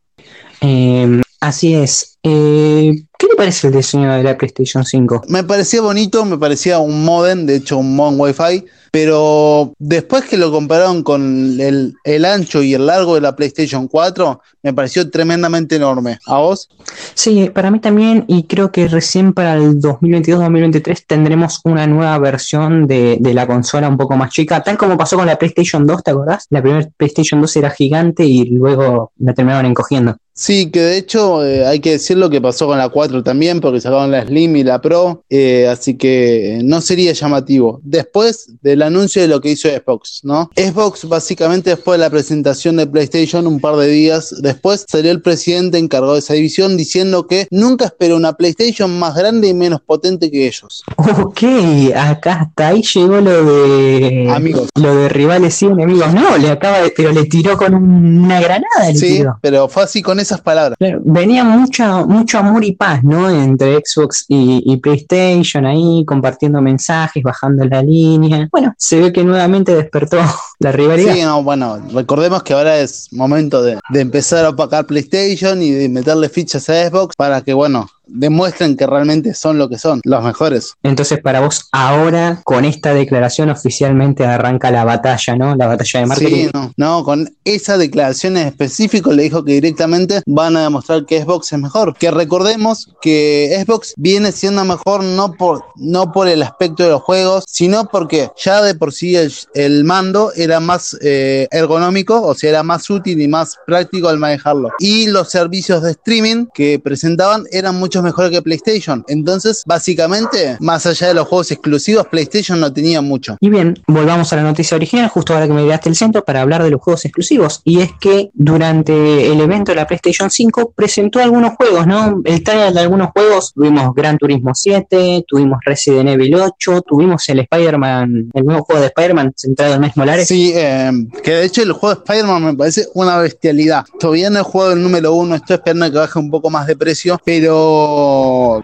Eh, así es. Eh, ¿Qué te parece el diseño de la PlayStation 5? Me parecía bonito, me parecía un modem, de hecho un modem Wi-Fi, pero después que lo compararon con el, el ancho y el largo de la PlayStation 4, me pareció tremendamente enorme. ¿A vos? Sí, para mí también, y creo que recién para el 2022-2023 tendremos una nueva versión de, de la consola un poco más chica, tal como pasó con la PlayStation 2, ¿te acordás? La primera PlayStation 2 era gigante y luego la terminaron encogiendo. Sí, que de hecho eh, hay que decir lo que pasó con la 4 también, porque sacaron la Slim y la Pro, eh, así que no sería llamativo. Después del anuncio de lo que hizo Xbox, ¿no? Xbox básicamente después de la presentación de PlayStation, un par de días después, salió el presidente encargado de esa división diciendo que nunca esperó una PlayStation más grande y menos potente que ellos. Ok, acá hasta ahí llegó lo de Amigos. lo de rivales y enemigos. No, le acaba de, pero le tiró con un- una granada. Le Sí, tiró. pero fue así con esas palabras. Claro, venía mucha, mucho amor y paz, ¿no? Entre Xbox y, y PlayStation ahí, compartiendo mensajes, bajando la línea. Bueno, se ve que nuevamente despertó la rivalidad. Sí, no, bueno, recordemos que ahora es momento de, de empezar a opacar PlayStation y de meterle fichas a Xbox para que, bueno, demuestren que realmente son lo que son, los mejores. Entonces, para vos, ahora con esta declaración oficialmente arranca la batalla, ¿no? La batalla de marketing. Sí, no, no, con esa declaración en específico le dijo que directamente van a demostrar que Xbox es mejor. Que recordemos que Xbox viene siendo mejor no por, no por el aspecto de los juegos, sino porque ya de por sí el, el mando era más eh, ergonómico, o sea, era más útil y más práctico al manejarlo. Y los servicios de streaming que presentaban eran mucho mejores que PlayStation. Entonces, básicamente, más allá de los juegos exclusivos, PlayStation no tenía mucho. Y bien, volvamos a la noticia original, justo ahora que me llegaste el centro, para hablar de los juegos exclusivos. Y es que durante el evento de la PlayStation 5 presentó algunos juegos, ¿no? El trailer de algunos juegos, tuvimos Gran Turismo 7, tuvimos Resident Evil 8, tuvimos el Spider-Man, el nuevo juego de Spider-Man centrado en Miles Morales. Sí, eh, que de hecho el juego de Spider-Man me parece una bestialidad. Todavía no he jugado el número uno, estoy esperando que baje un poco más de precio, pero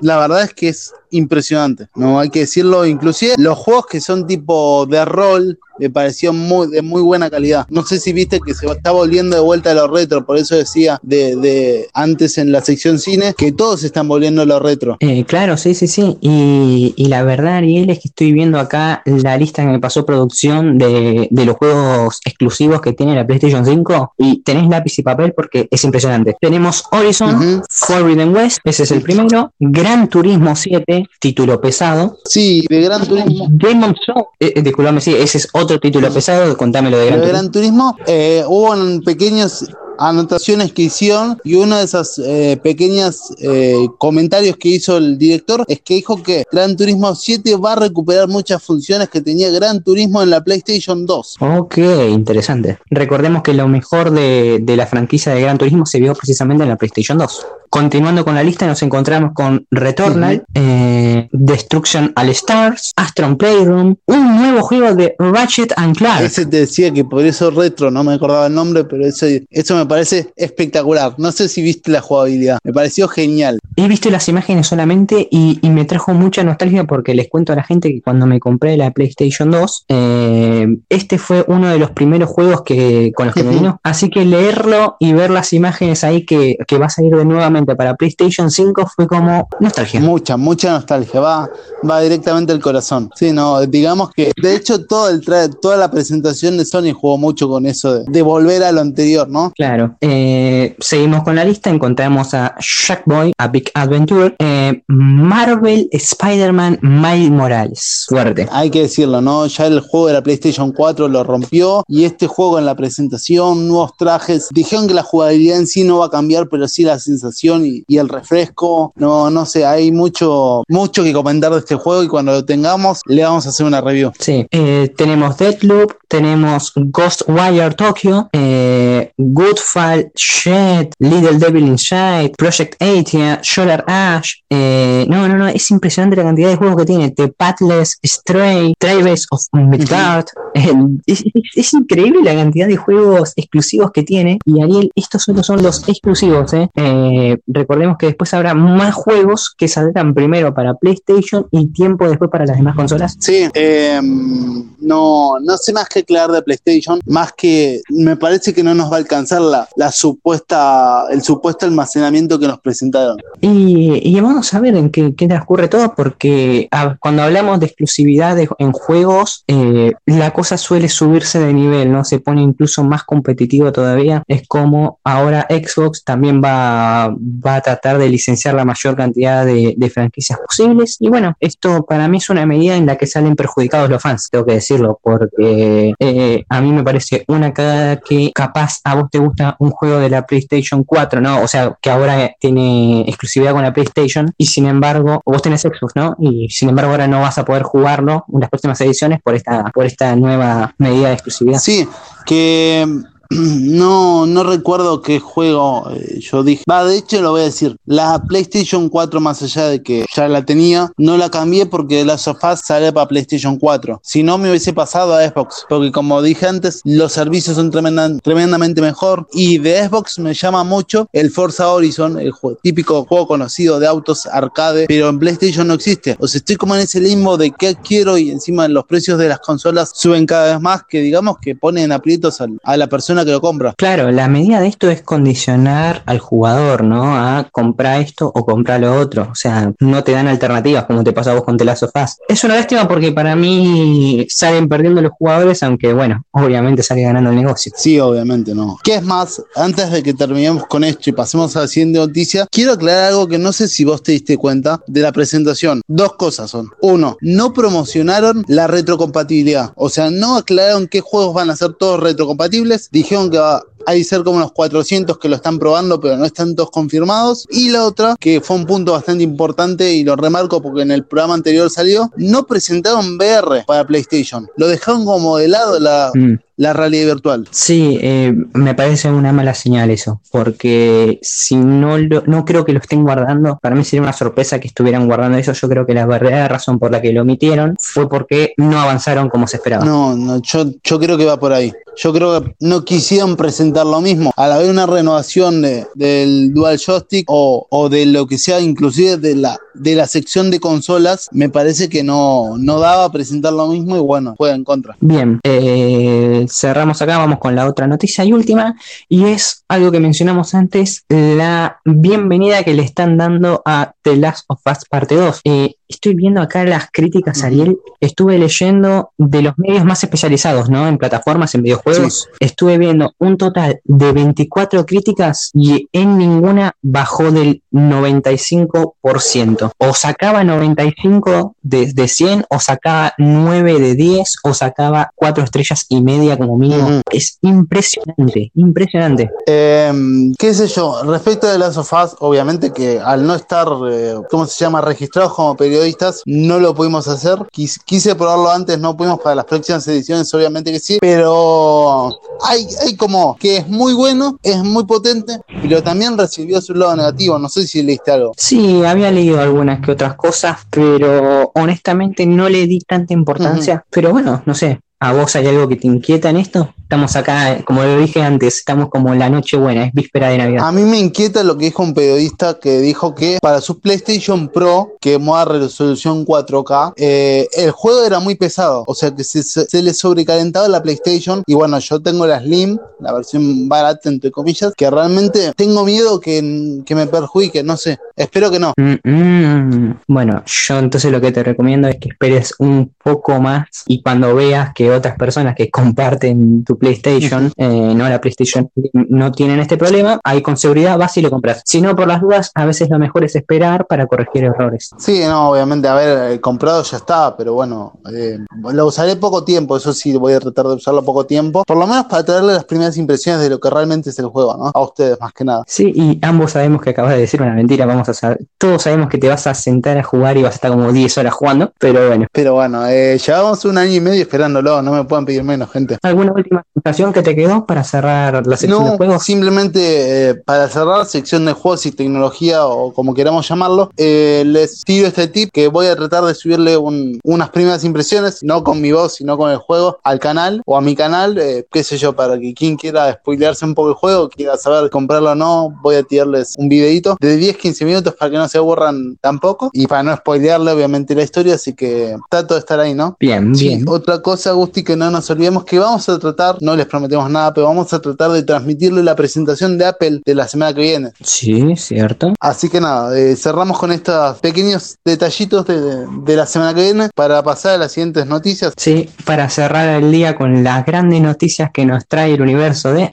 la verdad es que es impresionante, no hay que decirlo, inclusive los juegos que son tipo de rol me pareció muy de muy buena calidad. No sé si viste que se está volviendo de vuelta a los retro, por eso decía de, de antes en la sección cine que todos están volviendo a los retro. Eh, claro, sí, sí, sí. Y, y, la verdad, Ariel, es que estoy viendo acá la lista que me pasó producción de, de los juegos exclusivos que tiene la PlayStation 5 y tenés lápiz y papel porque es impresionante. Tenemos Horizon, uh -huh. Forbidden West, ese es el primero, Gran Turismo 7, título pesado. Sí, de Gran Turismo. Game of Thrones, eh, eh, disculpame, sí, ese es otro título pesado, contámelo de Gran de Gran Turismo. Eh, hubo pequeños anotaciones que hicieron y una de esas eh, pequeñas eh, comentarios que hizo el director es que dijo que Gran Turismo 7 va a recuperar muchas funciones que tenía Gran Turismo en la PlayStation 2. Ok, interesante. Recordemos que lo mejor de, de la franquicia de Gran Turismo se vio precisamente en la PlayStation 2. Continuando con la lista, nos encontramos con Returnal, uh -huh. eh, Destruction All Stars, Astron Playroom, un nuevo juego de Ratchet and Clank. Ese te decía que por eso retro, no me acordaba el nombre, pero eso, eso me parece espectacular. No sé si viste la jugabilidad, me pareció genial. He visto las imágenes solamente y, y me trajo mucha nostalgia porque les cuento a la gente que cuando me compré la PlayStation 2, eh, este fue uno de los primeros juegos que, con los que me vino. Así que leerlo y ver las imágenes ahí que, que va a salir de nuevamente para PlayStation 5 fue como nostalgia. Mucha, mucha nostalgia, va, va directamente al corazón. Sí, no, digamos que de hecho todo el toda la presentación de Sony jugó mucho con eso de, de volver a lo anterior, ¿no? Claro. Eh, seguimos con la lista, encontramos a Shackboy, a Big Adventure, eh, Marvel, Spider-Man, Miles Morales. Fuerte. Hay que decirlo, ¿no? Ya el juego de la PlayStation 4 lo rompió y este juego en la presentación, nuevos trajes, dijeron que la jugabilidad en sí no va a cambiar, pero sí la sensación y, y, el refresco. No, no sé, hay mucho, mucho que comentar de este juego y cuando lo tengamos le vamos a hacer una review. Sí, eh, tenemos Deadloop, tenemos Ghostwire Tokyo, eh, Goodfall, Shed, Little Devil Inside, Project Atia, Solar Ash. Eh, no, no, no, es impresionante la cantidad de juegos que tiene. The Pathless, Stray, Travis of Midgard. Es, es, es, increíble la cantidad de juegos exclusivos que tiene. Y Ariel, estos solo son los exclusivos, ¿eh? eh recordemos que después habrá más juegos que saldrán primero para PlayStation y tiempo después para las demás consolas. Sí, eh, no, no sé más que aclarar de PlayStation, más que me parece que no nos va a alcanzar la, la supuesta, el supuesto almacenamiento que nos presentaron. Y, y vamos a ver en qué, qué transcurre todo, porque a, cuando hablamos de exclusividad de, en juegos, eh, la cosa suele subirse de nivel, ¿no? Se pone incluso más competitivo todavía. Es como ahora Xbox también va, a tratar de licenciar la mayor cantidad de, de, franquicias posibles. Y bueno, esto para mí es una medida en la que salen perjudicados los fans, tengo que decirlo, porque eh, a mí me parece una cagada que capaz a vos te gusta un juego de la PlayStation 4, ¿no? O sea, que ahora tiene exclusividad con la PlayStation y sin embargo, vos tenés Xbox, ¿no? Y sin embargo ahora no vas a poder jugarlo en las próximas ediciones por esta, por esta nueva medida de exclusividad. Sí, que no, no recuerdo qué juego eh, yo dije. Va, de hecho lo voy a decir. La PlayStation 4, más allá de que ya la tenía, no la cambié porque la sofá sale para PlayStation 4. Si no, me hubiese pasado a Xbox. Porque como dije antes, los servicios son tremenda, tremendamente mejor. Y de Xbox me llama mucho el Forza Horizon, el típico juego conocido de autos arcade. Pero en PlayStation no existe. O sea, estoy como en ese limbo de qué quiero y encima los precios de las consolas suben cada vez más. Que digamos que ponen aprietos a la persona persona que lo compra. Claro, la medida de esto es condicionar al jugador, ¿no? A comprar esto o comprar lo otro. O sea, no te dan alternativas como te pasa a vos con The Last of Us. Es una lástima porque para mí salen perdiendo los jugadores, aunque bueno, obviamente sale ganando el negocio. Sí, obviamente no. ¿Qué es más? Antes de que terminemos con esto y pasemos a la siguiente noticia, quiero aclarar algo que no sé si vos te diste cuenta de la presentación. Dos cosas son. Uno, no promocionaron la retrocompatibilidad. O sea, no aclararon qué juegos van a ser todos retrocompatibles. Dijeron que va hay ser como unos 400 que lo están probando, pero no están todos confirmados. Y la otra, que fue un punto bastante importante y lo remarco porque en el programa anterior salió, no presentaron VR para PlayStation. Lo dejaron como de lado la, Mm. la realidad virtual. Sí, eh, me parece una mala señal eso, porque si no lo- no creo que lo estén guardando, para mí sería una sorpresa que estuvieran guardando eso. Yo creo que la verdadera razón por la que lo omitieron fue porque no avanzaron como se esperaba. No, no, yo, yo creo que va por ahí. Yo creo que no quisieron presentar lo mismo. Al haber una renovación de- del Dual Joystick o, o de lo que sea, inclusive de la, de la sección de consolas, me parece que no, no daba presentar lo mismo y bueno, fue en contra. Bien, eh, cerramos acá, vamos con la otra noticia y última, y es algo que mencionamos antes, la bienvenida que le están dando a The Last of Us Parte 2. Eh, estoy viendo acá las críticas, Ariel, estuve leyendo de los medios más especializados, ¿no? En plataformas, en videojuegos, estuve viendo un total de 24 críticas y en ninguna bajó del 95%. O sacaba 95 de, de 100, o sacaba 9 de 10, o sacaba 4 estrellas y media como mínimo. Es impresionante, impresionante. Eh, qué sé yo, respecto de Last of Us, obviamente que al no estar, eh, ¿cómo se llama?, registrados como periodistas, no lo pudimos hacer. Quis- quise probarlo antes, no pudimos para las próximas ediciones, obviamente que sí, pero hay, hay como que es muy bueno, es muy potente, pero también recibió su lado negativo. No sé si leíste algo. Sí, había leído algunas que otras cosas, pero honestamente no le di tanta importancia. Pero bueno, no sé, ¿a vos hay algo que te inquieta en esto? Estamos acá, eh, como lo dije antes, estamos como la noche buena, es víspera de Navidad. A mí me inquieta lo que dijo un periodista que dijo que para su PlayStation Pro, que moda resolución 4K, eh, el juego era muy pesado. O sea que se, se- se le sobrecalentaba la PlayStation. Y bueno, yo tengo la Slim, la versión barata, entre comillas, que realmente tengo miedo que, que me perjudique. No sé, espero que no. Mm, mm. Bueno, yo entonces lo que te recomiendo es que esperes un poco más y cuando veas que otras personas que comparten tu PlayStation, eh, no la PlayStation, no tienen este problema, ahí con seguridad vas y lo compras. Si no, por las dudas, a veces lo mejor es esperar para corregir errores. Sí, no, obviamente, a ver, comprado ya está, pero bueno, eh, lo usaré poco tiempo, eso sí, voy a tratar de usarlo poco tiempo, por lo menos para traerle las primeras impresiones de lo que realmente es el juego, ¿no? A ustedes más que nada. Sí, y ambos sabemos que acabas de decir una mentira, vamos a saber, todos sabemos que te vas a sentar a jugar y vas a estar como 10 horas jugando, pero bueno. Pero bueno, eh, llevamos un año y medio esperándolo, no me pueden pedir menos, gente. ¿Alguna última sensación que te quedó para cerrar la sección de No, juegos? simplemente eh, para cerrar sección de juegos y tecnología o como queramos llamarlo, eh, les tiro este tip que voy a tratar de subirle un- unas primeras impresiones, no con mi voz, sino con el juego, al canal o a mi canal, eh, qué sé yo, para que quien quiera spoilearse un poco el juego, quiera saber comprarlo o no, voy a tirarles un videito de 10-15 minutos para que no se aburran tampoco y para no spoilearle obviamente la historia, así que trato de estar ahí, ¿no? Bien, Sí, bien. otra cosa, Gusti, que no nos olvidemos que vamos a tratar, no les prometemos nada, pero vamos a tratar de transmitirle la presentación de Apple de la semana que viene. Sí, cierto. Así que nada, eh, cerramos con estos pequeños detallitos de, de la semana que viene para pasar a las siguientes noticias. Sí, para cerrar el día con las grandes noticias que nos trae el universo de...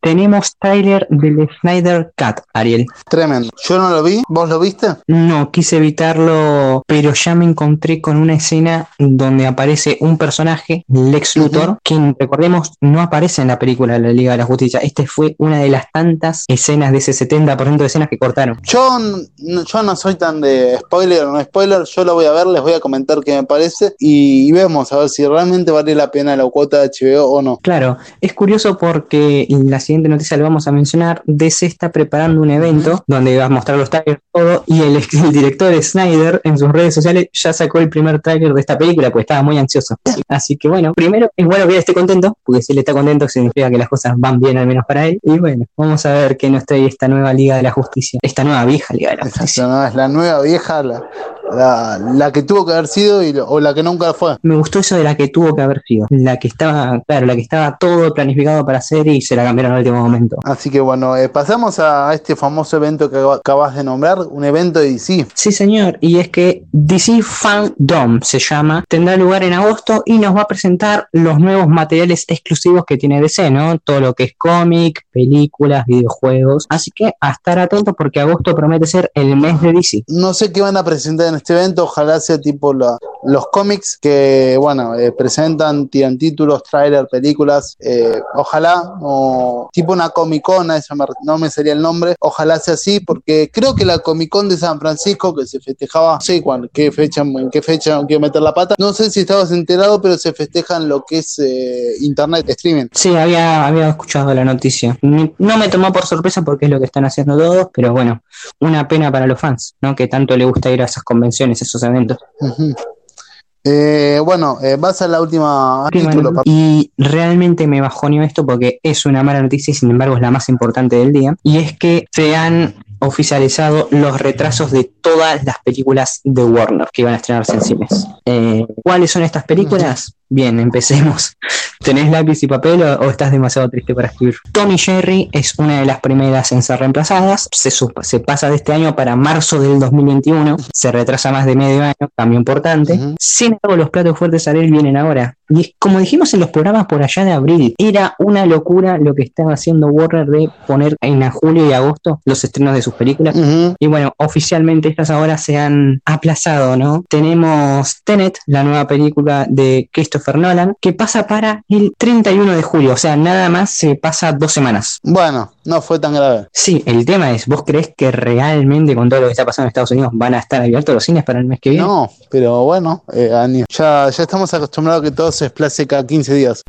Tenemos trailer del Snyder Cut, Ariel. Tremendo. Yo no lo vi, ¿vos lo viste? No, quise evitarlo, pero ya me encontré con una escena donde aparece un personaje, Lex Luthor, Ujú. quien recordemos no aparece en la película de la Liga de la Justicia. Este fue una de las tantas escenas de ese 70% de escenas que cortaron. Yo, yo no soy tan de spoiler o no spoiler, yo lo voy a ver, les voy a comentar qué me parece y, vemos a ver si realmente vale la pena la cuota de HBO o no. Claro, es curioso porque en la siguiente noticia le vamos a mencionar, DC está preparando un evento donde va a mostrar los trailers todo y el, el director Snyder en sus redes sociales ya sacó el primer trailer de esta película pues estaba muy ansioso. Así que bueno, primero es bueno que él esté contento, porque si él está contento significa que las cosas van bien al menos para él. Y bueno, vamos a ver qué nos trae esta nueva Liga de la Justicia, esta nueva vieja Liga de la Exacto, Justicia. ¿no? Es la nueva vieja, la, la, la que tuvo que haber sido y, o la que nunca fue. Me gustó eso de la que tuvo que haber sido. La que estaba, claro, la que estaba todo planificado para hacer y se la cambiaron al último momento. Así que bueno, eh, pasamos a este famoso evento que acabas de nombrar, un evento de DC. Sí, señor, y es que DC Fandom se llama, tendrá lugar en agosto y nos va a presentar los nuevos materiales exclusivos que tiene DC, ¿no? Todo lo que es cómic, películas, videojuegos. Así que a estar atentos porque agosto promete ser el mes de DC. No sé qué van a presentar en este evento, ojalá sea tipo los cómics que, bueno, eh, presentan, tiran títulos, trailer, películas, eh, ojalá, o tipo una Comic Con, eso no me sería el nombre, ojalá sea así, porque creo que la Comic Con de San Francisco, que se festejaba, no sé cuándo, qué fecha, en qué fecha quiero meter la pata, no sé si estabas enterado, pero se festejan lo que es eh, internet, streaming. Sí, había, había escuchado la noticia. No me tomó por sorpresa porque es lo que están haciendo todos, pero bueno, una pena para los fans, ¿no? Que tanto le gusta ir a esas convenciones, esos eventos. Eh, bueno, eh, vas a la última y realmente me bajoneó esto porque es una mala noticia y sin embargo es la más importante del día. Y es que se han oficializado los retrasos de todas las películas de Warner que iban a estrenarse en cines. Eh, ¿Cuáles son estas películas? Bien, empecemos. ¿Tenés lápiz y papel o, estás demasiado triste para escribir? Tommy Jerry es una de las primeras en ser reemplazadas. Se, se pasa de este año para marzo del 2021. Se retrasa más de medio año, cambio importante. Sin embargo, los platos fuertes a él vienen ahora. Y como dijimos en los programas por allá de abril, era una locura lo que estaba haciendo Warner de poner en julio y agosto los estrenos de sus películas. Y bueno, oficialmente estas ahora se han aplazado, ¿no? Tenemos Tenet, la nueva película de Christopher Nolan, que pasa para el 31 de julio, o sea, nada más se pasa dos semanas. Bueno, no fue tan grave. Sí, el tema es, ¿vos crees que realmente con todo lo que está pasando en Estados Unidos van a estar abiertos los cines para el mes que viene? No, pero bueno, eh, ya, ya estamos acostumbrados a que todo se desplace cada 15 días.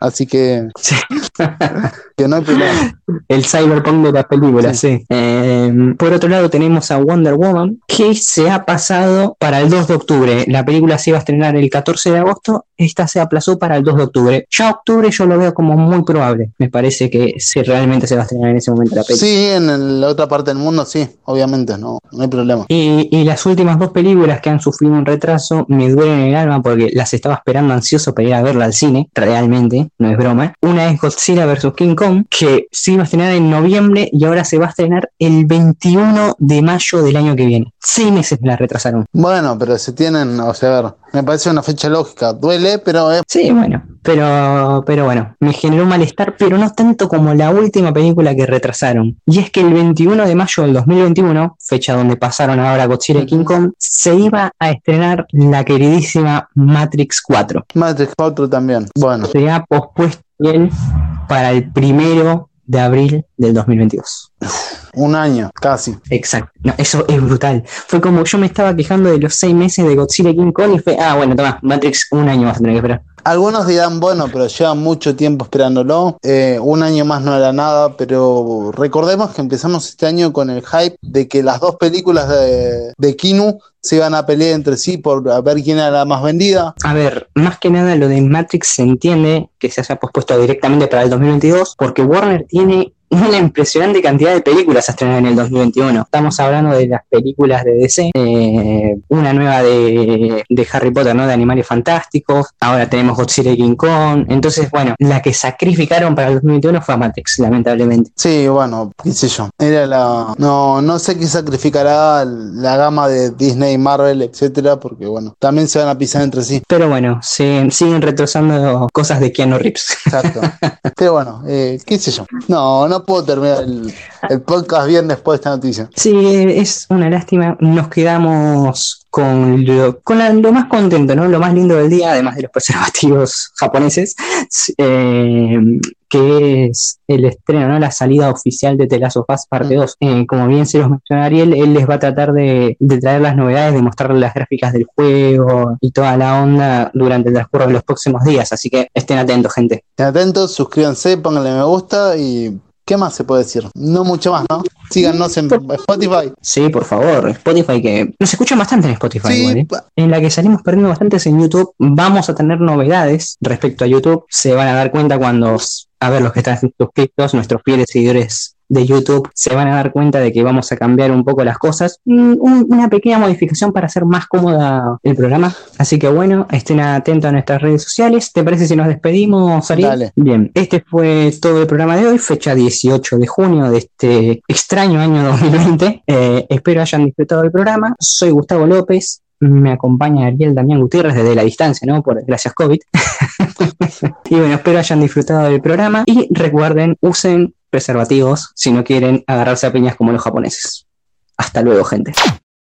Así que, que no hay problema. El cyberpunk de las películas, sí. Eh, por otro lado, tenemos a Wonder Woman, que se ha pasado para el 2 de octubre. La película se iba a estrenar el 14 de agosto, esta se aplazó para el 2 de octubre. Ya octubre yo lo veo como muy probable. Me parece que si realmente se va a estrenar en ese momento la película. Sí, en la otra parte del mundo, sí, obviamente, no, no hay problema. Y, y las últimas dos películas que han sufrido un retraso me duelen el alma porque las estaba esperando ansioso para ir a verla al cine, realmente no es broma. Una es Godzilla vs. King Kong, que se iba a estrenar en noviembre y ahora se va a estrenar el 21 de mayo del año que viene. Seis meses la retrasaron. Bueno, pero se tienen, o sea, a ver, me parece una fecha lógica. Duele, pero... Sí, bueno, pero, pero bueno, me generó malestar, pero no tanto como la última película que retrasaron. Y es que el 21 de mayo del 2021, fecha donde pasaron ahora Godzilla y King Kong, se iba a estrenar la queridísima Matrix 4. Matrix 4 también. Bueno. Se ha pospuesto bien para el primero de abril del 2022. Un año, casi. Exacto. No, eso es brutal. Fue como yo me estaba quejando de los seis meses de Godzilla King Kong y fue, ah, bueno, toma, Matrix, un año vas a tener que esperar. Algunos dirán, bueno, pero llevan mucho tiempo esperándolo. Eh, un año más no era nada, pero recordemos que empezamos este año con el hype de que las dos películas de, de Kinu se iban a pelear entre sí por ver quién era la más vendida. A ver, más que nada lo de Matrix se entiende que se haya pospuesto directamente para el 2022 porque Warner tiene una impresionante cantidad de películas a estrenar en el 2021. Estamos hablando de las películas de DC, eh, una nueva de, Harry Potter, ¿no? De Animales Fantásticos, ahora tenemos Godzilla y King Kong, entonces, bueno, la que sacrificaron para el 2021 fue Matrix, lamentablemente. Sí, bueno, qué sé yo, era la... No, no sé qué sacrificará la gama de Disney, Marvel, etcétera, porque, bueno, también se van a pisar entre sí. Pero bueno, siguen, siguen retrasando cosas de Keanu Reeves. Exacto. Pero bueno, eh, qué sé yo. No, no puedo terminar el, podcast bien después de esta noticia. Sí, es una lástima. Nos quedamos con lo, con lo más contento, ¿no? Lo más lindo del día, además de los preservativos japoneses, eh, que es el estreno, ¿no? La salida oficial de of Us parte 2. Mm. Eh, como bien se los mencionó Ariel, él les va a tratar de, de traer las novedades, de mostrarles las gráficas del juego y toda la onda durante el transcurso de los próximos días. Así que estén atentos, gente. Estén atentos, suscríbanse, pónganle me gusta y ¿Qué más se puede decir? No mucho más, ¿no? Síganos en Spotify. Sí, por favor, Spotify que nos escucha bastante en Spotify, igual, ¿eh? En la que salimos perdiendo bastantes en YouTube. Vamos a tener novedades respecto a YouTube. Se van a dar cuenta cuando, a ver, los que están suscritos, nuestros fieles seguidores de YouTube se van a dar cuenta de que vamos a cambiar un poco las cosas. Una pequeña modificación para hacer más cómoda el programa. Así que bueno, estén atentos a nuestras redes sociales. ¿Te parece si nos despedimos, Ariel? Bien, este fue todo el programa de hoy, fecha 18 de junio de este extraño año 2020. Eh, espero hayan disfrutado del programa. Soy Gustavo López me acompaña Ariel Damián Gutiérrez desde la distancia, ¿no? Por gracias COVID. y bueno, espero hayan disfrutado del programa y recuerden, usen preservativos si no quieren agarrarse a piñas como los japoneses. Hasta luego, gente.